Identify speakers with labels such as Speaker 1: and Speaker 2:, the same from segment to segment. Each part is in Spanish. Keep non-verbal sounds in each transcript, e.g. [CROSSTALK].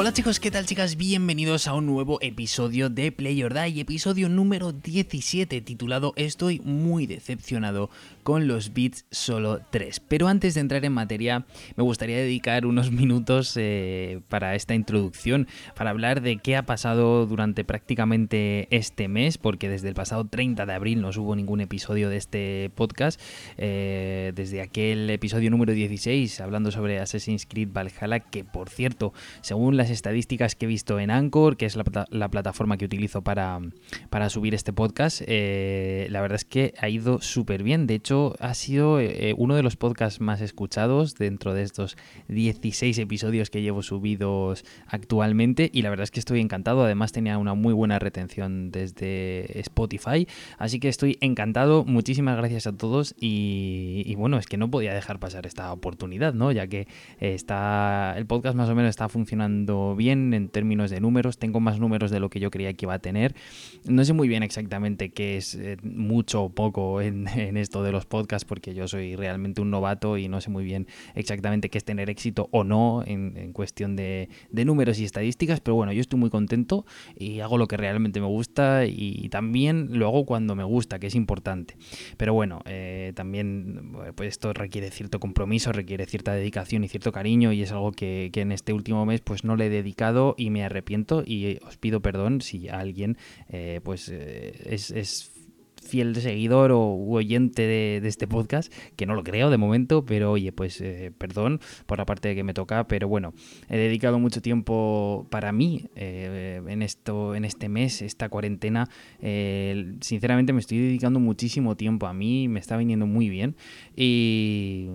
Speaker 1: Hola chicos, ¿qué tal chicas? Bienvenidos a un nuevo episodio de Play or Die, episodio número 17 titulado Estoy muy decepcionado con los beats solo 3. Pero antes de entrar en materia, me gustaría dedicar unos minutos eh, para esta introducción, para hablar de qué ha pasado durante prácticamente este mes, porque desde el pasado 30 de abril no hubo ningún episodio de este podcast, eh, desde aquel episodio número 16 hablando sobre Assassin's Creed Valhalla, que por cierto, según las estadísticas que he visto en Anchor, que es la, plataforma que utilizo para, para subir este podcast, eh, la verdad es que ha ido súper bien. De hecho, ha sido eh, uno de los podcasts más escuchados dentro de estos 16 episodios que llevo subidos actualmente y la verdad es que estoy encantado. Además tenía una muy buena retención desde Spotify, así que estoy encantado. Muchísimas gracias a todos y, bueno, es que no podía dejar pasar esta oportunidad, ¿no? Ya que está el podcast más o menos está funcionando bien en términos de números. Tengo más números de lo que yo creía que iba a tener. No sé muy bien exactamente qué es eh, mucho o poco en, esto de los podcasts porque yo soy realmente un novato y no sé muy bien exactamente qué es tener éxito o no en, cuestión de, números y estadísticas. Pero bueno, yo estoy muy contento y hago lo que realmente me gusta y también lo hago cuando me gusta, que es importante. Pero bueno, eh, también pues esto requiere cierto compromiso, requiere cierta dedicación y cierto cariño y es algo que, que en este último mes pues no le dedicado y me arrepiento y os pido perdón si alguien eh, pues eh, es, es fiel seguidor o oyente de, este podcast, que no lo creo de momento, pero oye, pues eh, perdón por la parte que me toca, pero bueno, he dedicado mucho tiempo para mí eh, en esto, en este mes, esta cuarentena. Eh, sinceramente me estoy dedicando muchísimo tiempo a mí, me está viniendo muy bien y,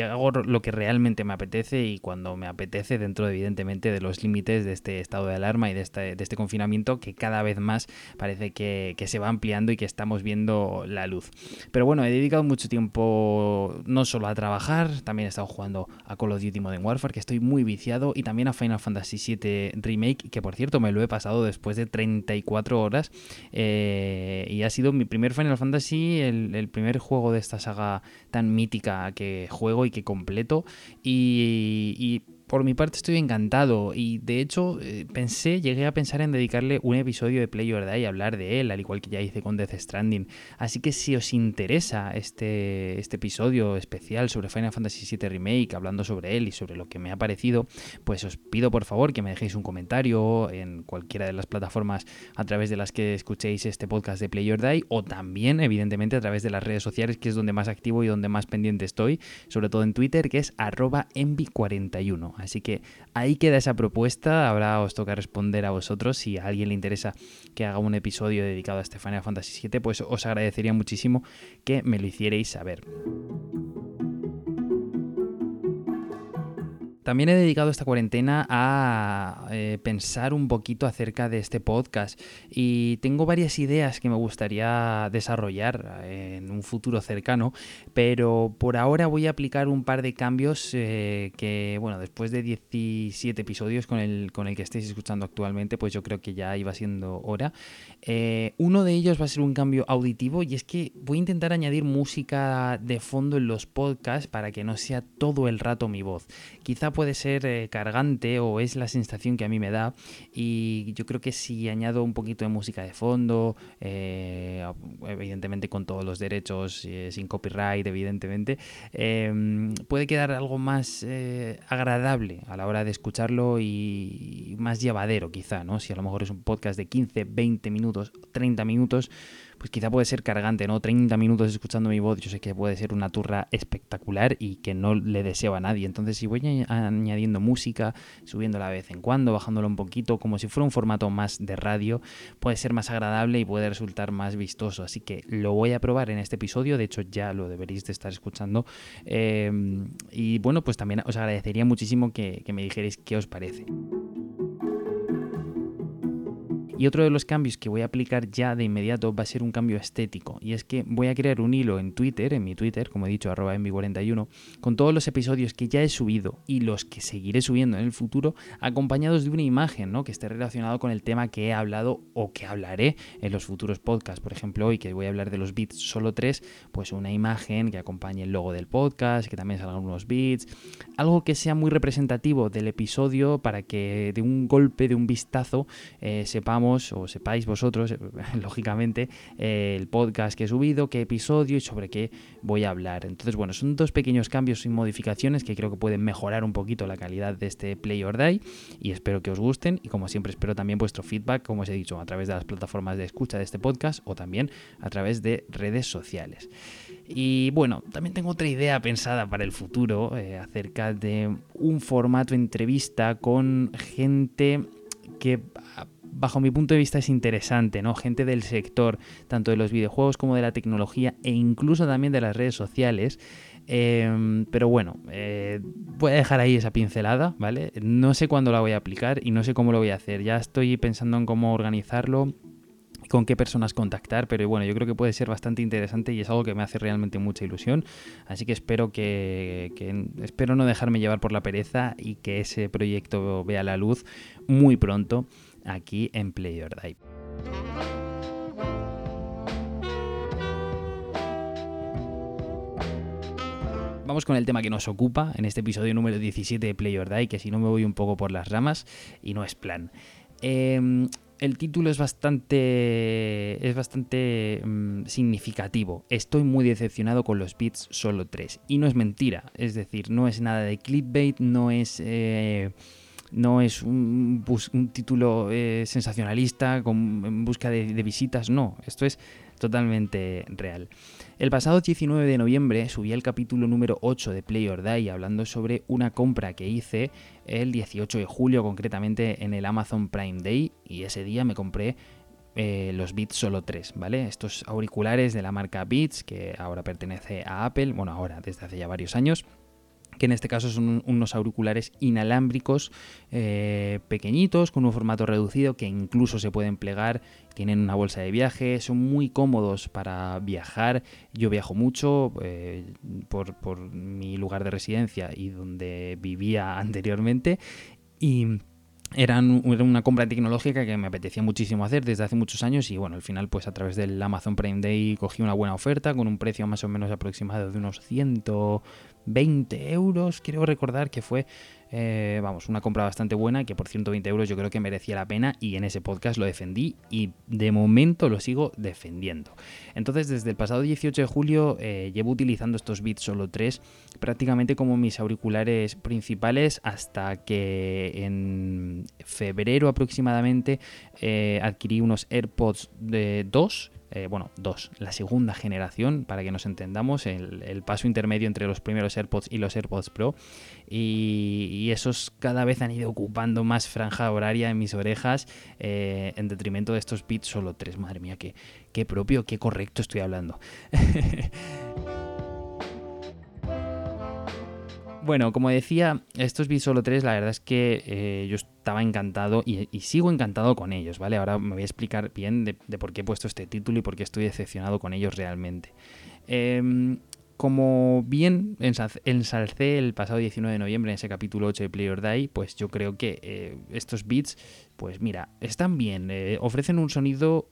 Speaker 1: hago lo que realmente me apetece y cuando me apetece dentro evidentemente de los límites de este estado de alarma y de este, confinamiento que cada vez más parece que se va ampliando y que estamos viendo la luz. Pero bueno, he dedicado mucho tiempo no solo a trabajar, también he estado jugando a Call of Duty Modern Warfare, que estoy muy viciado, y también a Final Fantasy VII Remake, que por cierto me lo he pasado después de 34 horas. Eh, y ha sido mi primer Final Fantasy, el, primer juego de esta saga tan mítica que juego y que completo. y por mi parte estoy encantado y de hecho eh, pensé, llegué a pensar en dedicarle un episodio de Play Or Die y hablar de él, al igual que ya hice con Death Stranding. Así que si os interesa este, este episodio especial sobre Final Fantasy VII Remake, hablando sobre él y sobre lo que me ha parecido, pues os pido por favor que me dejéis un comentario en cualquiera de las plataformas a través de las que escuchéis este podcast de Play Or Die o también evidentemente a través de las redes sociales que es donde más activo y donde más pendiente estoy, sobre todo en Twitter que es arroba envy41. Así que ahí queda esa propuesta. Ahora os toca responder a vosotros. Si a alguien le interesa que haga un episodio dedicado a Stefania Fantasy VII, pues os agradecería muchísimo que me lo hicierais saber. También he dedicado esta cuarentena a eh, pensar un poquito acerca de este podcast y tengo varias ideas que me gustaría desarrollar en un futuro cercano, pero por ahora voy a aplicar un par de cambios eh, que, bueno, después de 17 episodios con el, con el que estáis escuchando actualmente, pues yo creo que ya iba siendo hora. Eh, uno de ellos va a ser un cambio auditivo y es que voy a intentar añadir música de fondo en los podcasts para que no sea todo el rato mi voz. Quizá puede ser eh, cargante o es la sensación que a mí me da y yo creo que si añado un poquito de música de fondo, eh, evidentemente con todos los derechos, eh, sin copyright, evidentemente, em, puede quedar algo más agradable a la hora de escucharlo y más llevadero quizá, ¿no? Si a lo mejor es un podcast de 15, 20 minutos, 30 minutos, pues quizá puede ser cargante, ¿no? 30 minutos escuchando mi voz, yo sé que puede ser una turra espectacular y que no le deseo a nadie. Entonces, si voy añadiendo música, subiéndola de vez en cuando, bajándolo un poquito, como si fuera un formato más de radio, puede ser más agradable y puede resultar más vistoso. Así que lo voy a probar en este episodio, de hecho ya lo deberéis de estar escuchando. Em, y bueno, pues también os agradecería muchísimo que, que me dijerais qué os parece. Y otro de los cambios que voy a aplicar ya de inmediato va a ser un cambio estético. Y es que voy a crear un hilo en Twitter, en mi Twitter, como he dicho, arroba envi41, con todos los episodios que ya he subido y los que seguiré subiendo en el futuro, acompañados de una imagen, ¿no? Que esté relacionado con el tema que he hablado o que hablaré en los futuros podcasts. Por ejemplo, hoy que voy a hablar de los bits solo tres, pues una imagen que acompañe el logo del podcast, que también salgan unos bits, algo que sea muy representativo del episodio para que de un golpe, de un vistazo, eh, sepamos o sepáis vosotros, [LAUGHS] lógicamente, eh, el podcast que he subido, qué episodio y sobre qué voy a hablar. Entonces, bueno, son dos pequeños cambios y modificaciones que creo que pueden mejorar un poquito la calidad de este Play or Die y espero que os gusten y como siempre espero también vuestro feedback, como os he dicho, a través de las plataformas de escucha de este podcast o también a través de redes sociales. Y bueno, también tengo otra idea pensada para el futuro eh, acerca de un formato entrevista con gente que bajo mi punto de vista es interesante, ¿no? Gente del sector, tanto de los videojuegos como de la tecnología e incluso también de las redes sociales. Em, pero bueno, eh, voy a dejar ahí esa pincelada, ¿vale? No sé cuándo la voy a aplicar y no sé cómo lo voy a hacer. Ya estoy pensando en cómo organizarlo con qué personas contactar, pero bueno, yo creo que puede ser bastante interesante y es algo que me hace realmente mucha ilusión, así que espero que, espero no dejarme llevar por la pereza y que ese proyecto vea la luz muy pronto aquí en Play Die. Vamos con el tema que nos ocupa en este episodio número 17 de Play or Die, que si no me voy un poco por las ramas y no es plan. Eh, el título es bastante, es bastante mm, significativo. Estoy muy decepcionado con los beats solo 3. Y no es mentira. Es decir, no es nada de clickbait, no es... Eh, no es un, título eh, sensacionalista con, en busca de, visitas, no, esto es totalmente real. El pasado 19 de noviembre subí el capítulo número 8 de Play or Die hablando sobre una compra que hice el 18 de julio, concretamente en el Amazon Prime Day, y ese día me compré eh, los Beats Solo 3, ¿vale? Estos auriculares de la marca Beats, que ahora pertenece a Apple, bueno, ahora desde hace ya varios años que en este caso son unos auriculares inalámbricos eh, pequeñitos con un formato reducido que incluso se pueden plegar, tienen una bolsa de viaje, son muy cómodos para viajar. Yo viajo mucho eh, por, por mi lugar de residencia y donde vivía [LAUGHS] anteriormente y eran una compra tecnológica que me apetecía muchísimo hacer desde hace muchos años y bueno, al final pues a través del Amazon Prime Day cogí una buena oferta con un precio más o menos aproximado de unos 120 euros, quiero recordar que fue eh, vamos, una compra bastante buena que por 120 euros yo creo que merecía la pena y en ese podcast lo defendí y de momento lo sigo defendiendo. Entonces desde el pasado 18 de julio eh, llevo utilizando estos Beats Solo 3 prácticamente como mis auriculares principales hasta que en febrero aproximadamente eh, adquirí unos AirPods de 2 eh, bueno, dos, la segunda generación, para que nos entendamos, el, paso intermedio entre los primeros AirPods y los AirPods Pro. Y, esos cada vez han ido ocupando más franja horaria en mis orejas, eh, en detrimento de estos bits solo tres. Madre mía, qué, qué propio, qué correcto estoy hablando. [LAUGHS] Bueno, como decía, estos Beats Solo 3, la verdad es que eh, yo estaba encantado y, sigo encantado con ellos, ¿vale? Ahora me voy a explicar bien de, por qué he puesto este título y por qué estoy decepcionado con ellos realmente. Em, como bien ensalcé el pasado 19 de noviembre en ese capítulo 8 de Play or Die, pues yo creo que eh, estos beats, pues mira, están bien, eh, ofrecen un sonido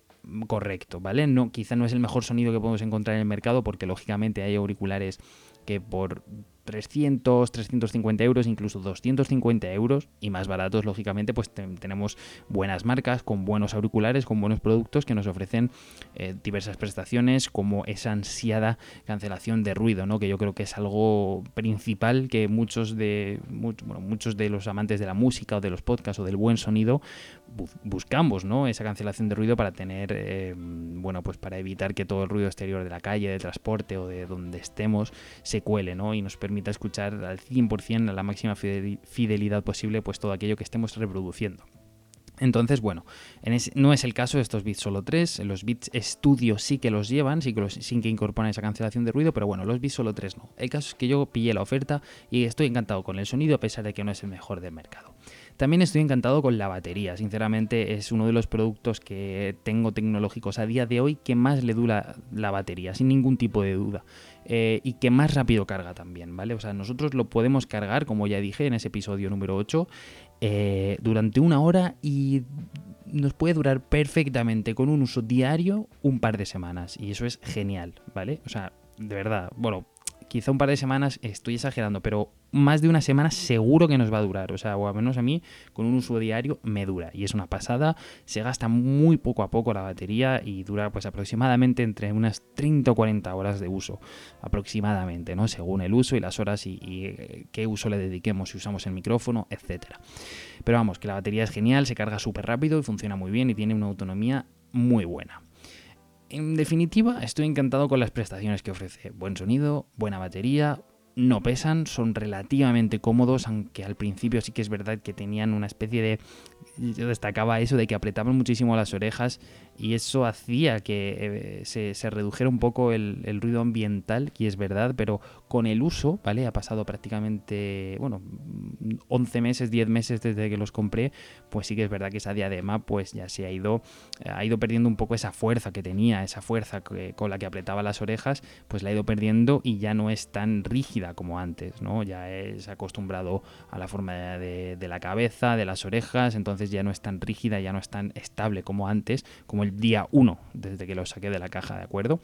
Speaker 1: correcto, ¿vale? No, quizá no es el mejor sonido que podemos encontrar en el mercado porque lógicamente hay auriculares que por 300, 350 euros, incluso 250 euros y más baratos, lógicamente, pues tenemos buenas marcas con buenos auriculares, con buenos productos que nos ofrecen eh, diversas prestaciones como esa ansiada cancelación de ruido, ¿no? que yo creo que es algo principal que muchos de, muchos de los amantes de la música o de los podcasts o del buen sonido buscamos, ¿no? esa cancelación de ruido para tener, eh, bueno, pues para evitar que todo el ruido exterior de la calle, de transporte o de donde estemos se cuele ¿no? y nos permite escuchar al 100% a la máxima fidelidad posible pues todo aquello que estemos reproduciendo. Entonces, bueno, no es el caso de estos bits solo 3, los bits estudio sí que los llevan, sí que, sin que incorporan esa cancelación de ruido, pero bueno, los bits solo 3 no. El caso es que yo pillé la oferta y estoy encantado con el sonido a pesar de que no es el mejor del mercado. También estoy encantado con la batería, sinceramente es uno de los productos que tengo tecnológicos a día de hoy que más le dura la batería, sin ningún tipo de duda. Eh, y que más rápido carga también, ¿vale? O sea, nosotros lo podemos cargar, como ya dije en ese episodio número 8, eh, durante una hora y nos puede durar perfectamente con un uso diario un par de semanas. Y eso es genial, ¿vale? O sea, de verdad, bueno, quizá un par de semanas, estoy exagerando, pero más de una semana seguro que nos va a durar. O sea, o al menos a mí, con un uso diario, me dura. Y es una pasada. Se gasta muy poco a poco la batería y dura pues aproximadamente entre unas 30 o 40 horas de uso. Aproximadamente, ¿no? Según el uso y las horas y, eh, qué uso le dediquemos, si usamos el micrófono, etcétera. Pero vamos, que la batería es genial, se carga súper rápido y funciona muy bien y tiene una autonomía muy buena. En definitiva, estoy encantado con las prestaciones que ofrece. Buen sonido, buena batería, no pesan, son relativamente cómodos, aunque al principio sí que es verdad que tenían una especie de destacaba eso de que apretaban muchísimo las orejas y eso hacía que eh, se, redujera un poco el, ruido ambiental, y es verdad, pero con el uso, ¿vale? Ha pasado prácticamente, bueno, 11 meses, 10 meses desde que los compré, pues sí que es verdad que esa diadema pues ya se ha ido, ha ido perdiendo un poco esa fuerza que tenía, esa fuerza con la que apretaba las orejas, pues la ha ido perdiendo y ya no es tan rígida como antes, ¿no? Ya es acostumbrado a la forma de, de la cabeza, de las orejas, entonces ya no es tan rígida, ya no es tan estable como antes, como el día 1 desde que lo saqué de la caja, ¿de acuerdo?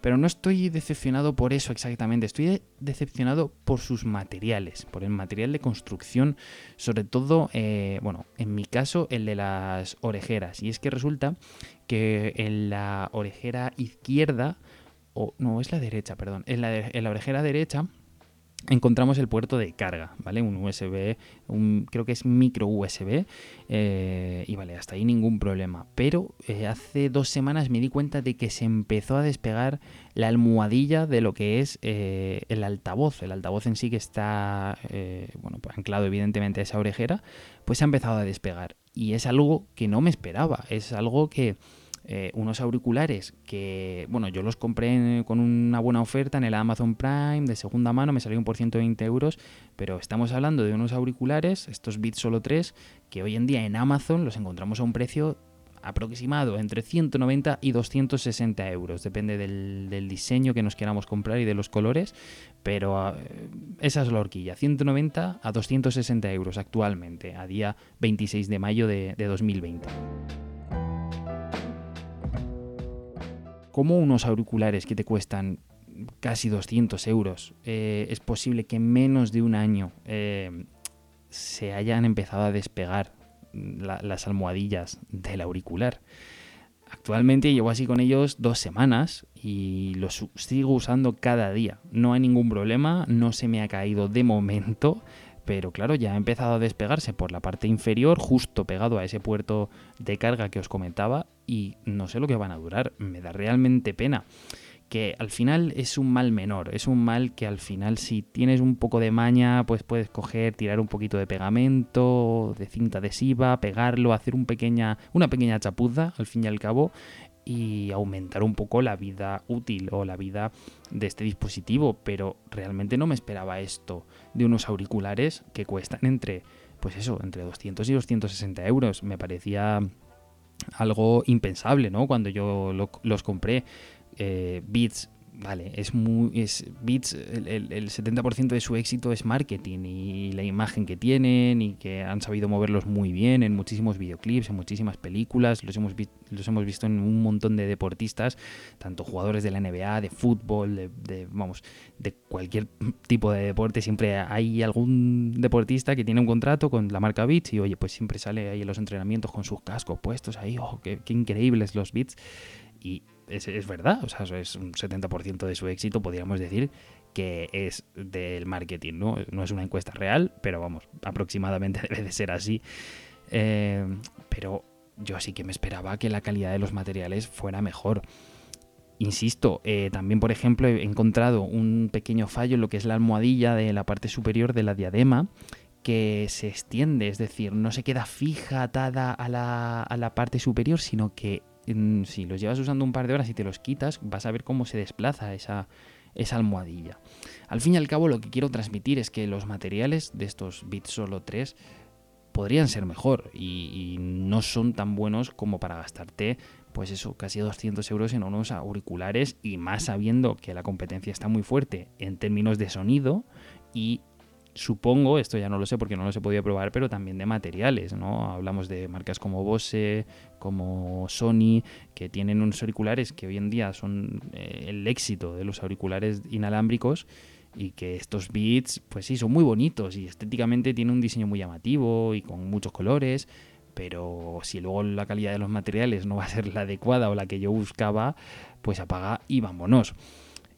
Speaker 1: Pero no estoy decepcionado por eso exactamente, estoy decepcionado por sus materiales, por el material de construcción, sobre todo, eh, bueno, en mi caso, el de las orejeras. Y es que resulta que en la orejera izquierda, o no, es la derecha, perdón, en la orejera derecha, encontramos el puerto de carga, ¿vale? Un USB, un, creo que es micro USB, eh, y vale, hasta ahí ningún problema. Pero eh, hace dos semanas me di cuenta de que se empezó a despegar la almohadilla de lo que es eh, el altavoz. El altavoz en sí que está, bueno, pues anclado evidentemente a esa orejera, pues se ha empezado a despegar. Y es algo que no me esperaba, es algo que eh, unos auriculares que, bueno, yo los compré con una buena oferta en el Amazon Prime de segunda mano, me salieron por 120 euros, pero estamos hablando de unos auriculares, estos Beats Solo 3, que hoy en día en Amazon los encontramos a un precio aproximado entre 190 y 260 euros, depende del, diseño que nos queramos comprar y de los colores, pero eh, esa es la horquilla, 190 a 260 euros actualmente, a día 26 de mayo de 2020. Como unos auriculares que te cuestan casi 200 euros, eh, es posible que en menos de un año eh, se hayan empezado a despegar las almohadillas del auricular. Actualmente llevo así con ellos dos semanas y los sigo usando cada día. No hay ningún problema, no se me ha caído de momento pero claro, ya ha empezado a despegarse por la parte inferior, justo pegado a ese puerto de carga que os comentaba, y no sé lo que van a durar, me da realmente pena. Que al final es un mal menor, es un mal que al final si tienes un poco de maña, pues puedes coger, tirar un poquito de pegamento, de cinta adhesiva, pegarlo, hacer pequeña, una pequeña chapuza al fin y al cabo, y aumentar un poco la vida útil o la vida de este dispositivo, pero realmente no me esperaba esto de unos auriculares que cuestan entre, pues eso, entre 200 y 260 euros. Me parecía algo impensable, ¿no? Cuando yo los compré, eh, Beats vale, es muy. Es, Beats, el, 70% de su éxito es marketing y la imagen que tienen y que han sabido moverlos muy bien en muchísimos videoclips, en muchísimas películas. Los hemos, los hemos visto en un montón de deportistas, tanto jugadores de la NBA, de fútbol, de, vamos, de cualquier tipo de deporte. Siempre hay algún deportista que tiene un contrato con la marca Beats y, oye, pues siempre sale ahí en los entrenamientos con sus cascos puestos ahí. ¡Oh, qué, qué increíbles los Beats! Y es, verdad, o sea, es un 70% de su éxito, podríamos decir que es del marketing, ¿no? No es una encuesta real, pero vamos, aproximadamente [LAUGHS] debe de ser así. Eh, pero yo sí que me esperaba que la calidad de los materiales fuera mejor. Insisto, eh, también por ejemplo he encontrado un pequeño fallo en lo que es la almohadilla de la parte superior de la diadema que se extiende, es decir, no se queda fija atada a la, a la parte superior, sino que si los llevas usando un par de horas y te los quitas, vas a ver cómo se desplaza esa, esa almohadilla. Al fin y al cabo, lo que quiero transmitir es que los materiales de estos Bits Solo 3 podrían ser mejor y, no son tan buenos como para gastarte pues eso, casi 200 euros en unos auriculares y más sabiendo que la competencia está muy fuerte en términos de sonido y supongo, esto ya no lo sé porque no lo he podido probar, pero también de materiales, ¿no? Hablamos de marcas como Bose, como Sony, que tienen unos auriculares que hoy en día son eh, el éxito de los auriculares inalámbricos y que estos beats, pues sí, son muy bonitos y estéticamente tienen un diseño muy llamativo y con muchos colores, pero si luego la calidad de los materiales no va a ser la adecuada o la que yo buscaba, pues apaga y vámonos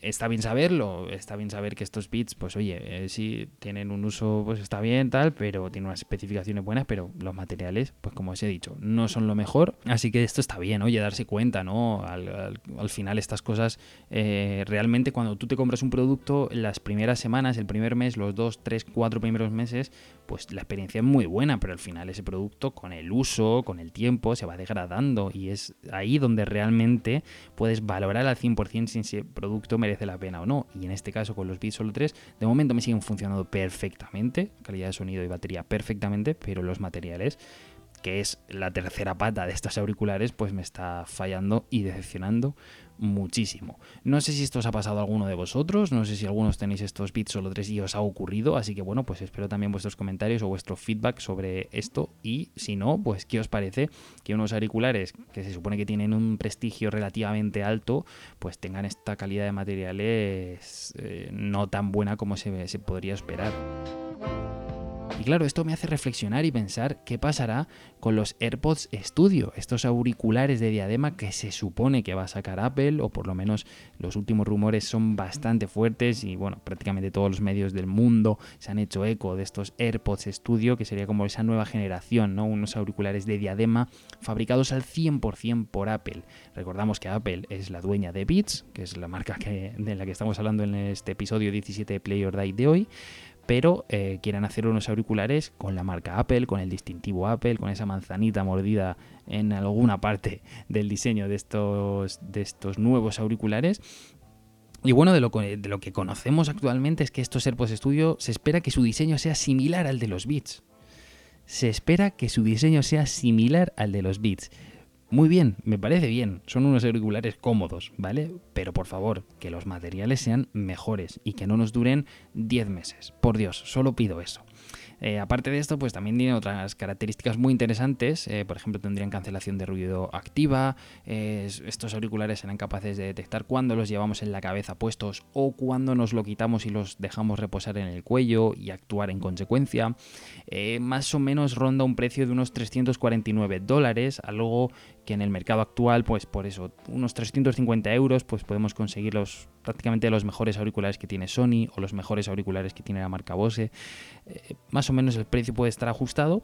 Speaker 1: está bien saberlo, está bien saber que estos bits, pues oye, eh, sí tienen un uso, pues está bien, tal, pero tienen unas especificaciones buenas, pero los materiales, pues como os he dicho, no son lo mejor. Así que esto está bien, oye, darse cuenta, ¿no? Al, final estas cosas, eh, realmente cuando tú te compras un producto, las primeras semanas, el primer mes, los dos, tres, cuatro primeros meses, pues la experiencia es muy buena, pero al final ese producto con el uso, con el tiempo, se va degradando y es ahí donde realmente puedes valorar al 100% si ese producto merece la pena o no. Y en este caso con los Beats Solo 3, de momento me siguen funcionando perfectamente, calidad de sonido y batería perfectamente, pero los materiales que es la tercera pata de estos auriculares, pues me está fallando y decepcionando muchísimo. No sé si esto os ha pasado a alguno de vosotros, no sé si algunos tenéis estos bits solo tres y os ha ocurrido, así que bueno, pues espero también vuestros comentarios o vuestro feedback sobre esto y si no, pues qué os parece que unos auriculares que se supone que tienen un prestigio relativamente alto, pues tengan esta calidad de materiales eh, no tan buena como se, se podría esperar. Y claro, esto me hace reflexionar y pensar qué pasará con los AirPods Studio, estos auriculares de diadema que se supone que va a sacar Apple, o por lo menos los últimos rumores son bastante fuertes y bueno, prácticamente todos los medios del mundo se han hecho eco de estos AirPods Studio, que sería como esa nueva generación, ¿no? Unos auriculares de diadema fabricados al 100% por Apple. Recordamos que Apple es la dueña de Beats, que es la marca que, de la que estamos hablando en este episodio 17 de Play or Die de hoy pero eh, quieren hacer unos auriculares con la marca Apple, con el distintivo Apple, con esa manzanita mordida en alguna parte del diseño de estos, de estos nuevos auriculares. Y bueno, de lo, que conocemos actualmente es que estos AirPods Studio se espera que su diseño sea similar al de los Beats. Se espera que su diseño sea similar al de los Beats. Muy bien, me parece bien, son unos auriculares cómodos, ¿vale? Pero por favor, que los materiales sean mejores y que no nos duren 10 meses. Por Dios, solo pido eso. Eh, aparte de esto, pues también tiene otras características muy interesantes. Eh, por ejemplo, tendrían cancelación de ruido activa. estos auriculares serán capaces de detectar cuando los llevamos en la cabeza puestos o cuando nos lo quitamos y los dejamos reposar en el cuello y actuar en consecuencia. Eh, más o menos ronda un precio de unos 349 dólares, algo que en el mercado actual, pues por eso, unos 350 euros, pues podemos conseguir prácticamente los mejores auriculares que tiene Sony o los mejores auriculares que tiene la marca Bose. Eh, más o menos el precio puede estar ajustado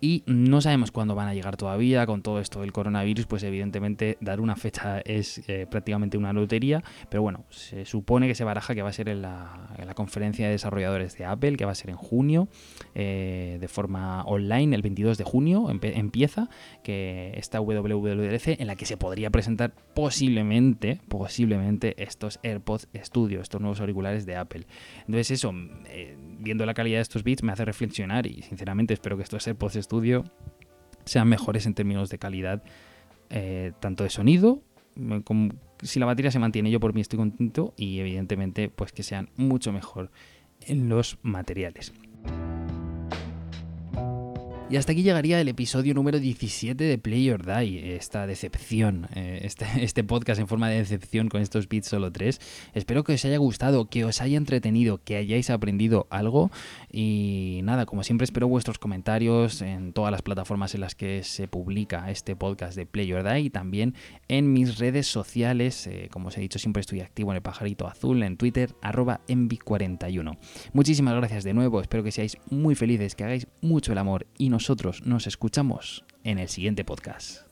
Speaker 1: y no sabemos cuándo van a llegar todavía con todo esto del coronavirus, pues evidentemente dar una fecha es eh, prácticamente una lotería, pero bueno, se supone que se baraja que va a ser en la, conferencia de desarrolladores de Apple, que va a ser en junio, eh, de forma online, el 22 de junio empieza, que esta WWDC en la que se podría presentar posiblemente, posiblemente estos AirPods Studio, estos nuevos auriculares de Apple. Entonces eso, eh, viendo la calidad de estos bits me hace reflexionar y sinceramente espero que estos AirPods estudio sean mejores en términos de calidad, eh, tanto de sonido, como, si la batería se mantiene, yo por mí estoy contento, y evidentemente pues que sean mucho mejor en los materiales. Y hasta aquí llegaría el episodio número 17 de Play or Die, esta decepción, eh, este, [LAUGHS] este, podcast en forma de decepción con estos beats solo tres. Espero que os haya gustado, que os haya entretenido, que hayáis aprendido algo y nada, como siempre espero vuestros comentarios en todas las plataformas en las que se publica este podcast de Play or Die y también en mis redes sociales, eh, como os he dicho siempre estoy activo en el pajarito azul, en Twitter, arroba envi41. Muchísimas gracias de nuevo, espero que seáis muy felices, que hagáis mucho el amor y nos nosotros nos escuchamos en el siguiente podcast.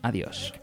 Speaker 1: Adiós.